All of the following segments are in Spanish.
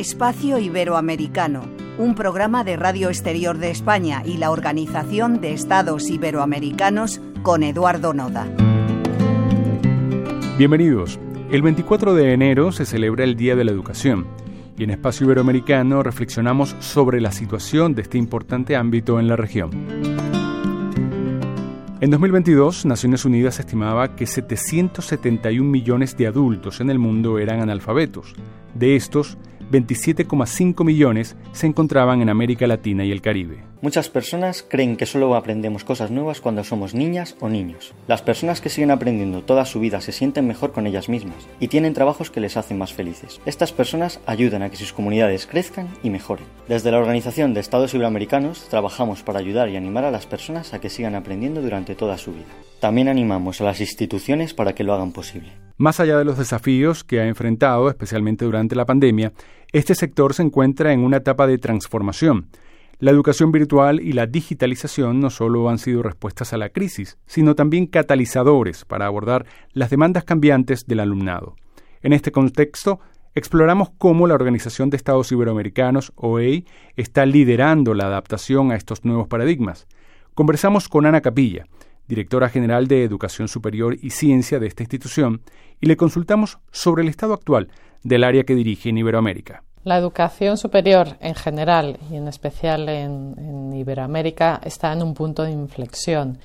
Espacio Iberoamericano, un programa de Radio Exterior de España y la Organización de Estados Iberoamericanos con Eduardo Noda. Bienvenidos. El 24 de enero se celebra el Día de la Educación y en Espacio Iberoamericano reflexionamos sobre la situación de este importante ámbito en la región. En 2022, Naciones Unidas estimaba que 771 millones de adultos en el mundo eran analfabetos. De estos, 27,5 millones se encontraban en América Latina y el Caribe. Muchas personas creen que solo aprendemos cosas nuevas cuando somos niñas o niños. Las personas que siguen aprendiendo toda su vida se sienten mejor con ellas mismas y tienen trabajos que les hacen más felices. Estas personas ayudan a que sus comunidades crezcan y mejoren. Desde la Organización de Estados Iberoamericanos trabajamos para ayudar y animar a las personas a que sigan aprendiendo durante toda su vida. También animamos a las instituciones para que lo hagan posible. Más allá de los desafíos que ha enfrentado, especialmente durante la pandemia, este sector se encuentra en una etapa de transformación. La educación virtual y la digitalización no solo han sido respuestas a la crisis, sino también catalizadores para abordar las demandas cambiantes del alumnado. En este contexto, exploramos cómo la Organización de Estados Iberoamericanos, OEI, está liderando la adaptación a estos nuevos paradigmas. Conversamos con Ana Capilla, directora general de Educación Superior y Ciencia de esta institución, y le consultamos sobre el estado actual del área que dirige en Iberoamérica. La educación superior en general y en especial en, Iberoamérica está en un punto de inflexión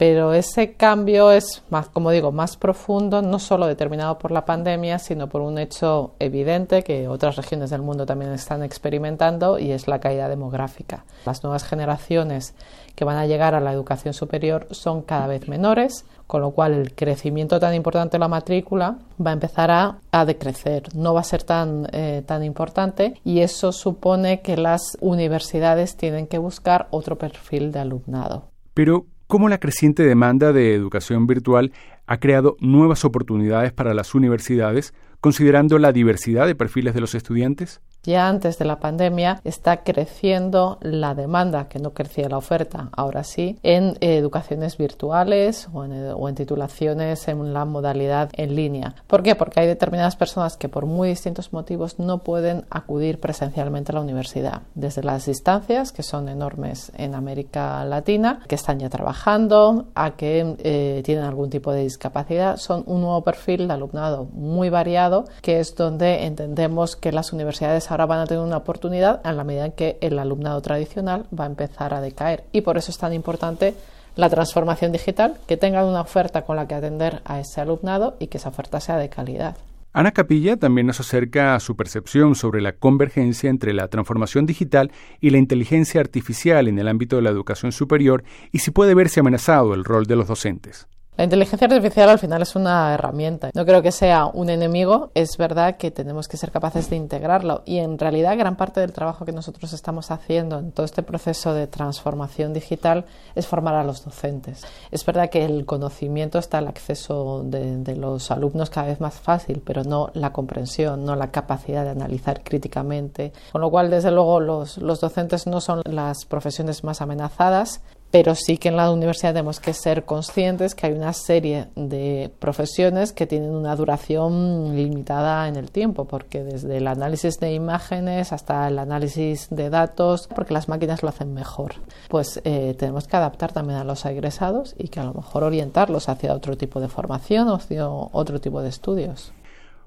pero ese cambio es más, como digo, más profundo, no solo determinado por la pandemia, sino por un hecho evidente que otras regiones del mundo también están experimentando y es la caída demográfica. Las nuevas generaciones que van a llegar a la educación superior son cada vez menores, con lo cual el crecimiento tan importante de la matrícula va a empezar a, decrecer, no va a ser tan, eh, tan importante y eso supone que las universidades tienen que buscar otro perfil de alumnado. Pero, cómo la creciente demanda de educación virtual ha creado nuevas oportunidades para las universidades, considerando la diversidad de perfiles de los estudiantes? Ya antes de la pandemia está creciendo la demanda, que no crecía la oferta, ahora sí, en educaciones virtuales o en, titulaciones en la modalidad en línea. ¿Por qué? Porque hay determinadas personas que por muy distintos motivos no pueden acudir presencialmente a la universidad. Desde las distancias, que son enormes en América Latina, que están ya trabajando, a que eh, tienen algún tipo de discapacidad, son un nuevo perfil de alumnado muy variado, que es donde entendemos que las universidades ahora van a tener una oportunidad en la medida en que el alumnado tradicional va a empezar a decaer. Y por eso es tan importante la transformación digital, que tengan una oferta con la que atender a ese alumnado y que esa oferta sea de calidad. Ana Capilla también nos acerca a su percepción sobre la convergencia entre la transformación digital y la inteligencia artificial en el ámbito de la educación superior y si puede verse amenazado el rol de los docentes. La inteligencia artificial al final es una herramienta. No creo que sea un enemigo. Es verdad que tenemos que ser capaces de integrarlo. Y en realidad gran parte del trabajo que nosotros estamos haciendo en todo este proceso de transformación digital es formar a los docentes. Es verdad que el conocimiento está al acceso de, los alumnos cada vez más fácil, pero no la comprensión, no la capacidad de analizar críticamente. Con lo cual, desde luego, los, los docentes no son las profesiones más amenazadas, pero sí que en la universidad tenemos que ser conscientes que hay una serie de profesiones que tienen una duración limitada en el tiempo, porque desde el análisis de imágenes hasta el análisis de datos, porque las máquinas lo hacen mejor, pues eh, tenemos que adaptar también a los egresados y que a lo mejor orientarlos hacia otro tipo de formación o hacia otro tipo de estudios.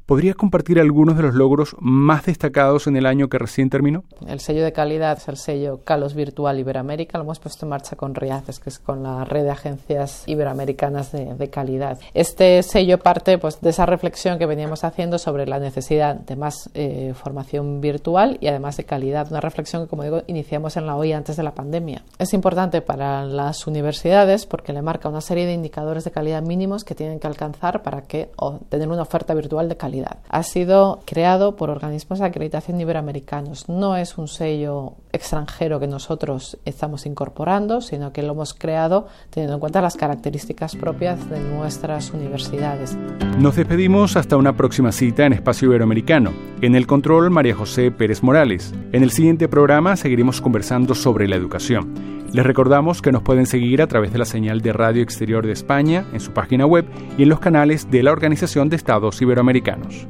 ¿Podría compartir algunos de los logros más destacados en el año que recién terminó? El sello de calidad es el sello Calos Virtual Iberoamérica. Lo hemos puesto en marcha con RIACES, que es con la red de agencias iberoamericanas de, calidad. Este sello parte pues, de esa reflexión que veníamos haciendo sobre la necesidad de más eh, formación virtual y además de calidad. Una reflexión que, como digo, iniciamos en la OI antes de la pandemia. Es importante para las universidades porque le marca una serie de indicadores de calidad mínimos que tienen que alcanzar para que, o tener una oferta virtual de calidad ha sido creado por organismos de acreditación iberoamericanos. No es un sello extranjero que nosotros estamos incorporando, sino que lo hemos creado teniendo en cuenta las características propias de nuestras universidades. Nos despedimos hasta una próxima cita en Espacio Iberoamericano. En el control, María José Pérez Morales. En el siguiente programa seguiremos conversando sobre la educación. Les recordamos que nos pueden seguir a través de la señal de Radio Exterior de España, en su página web y en los canales de la Organización de Estados Iberoamericanos.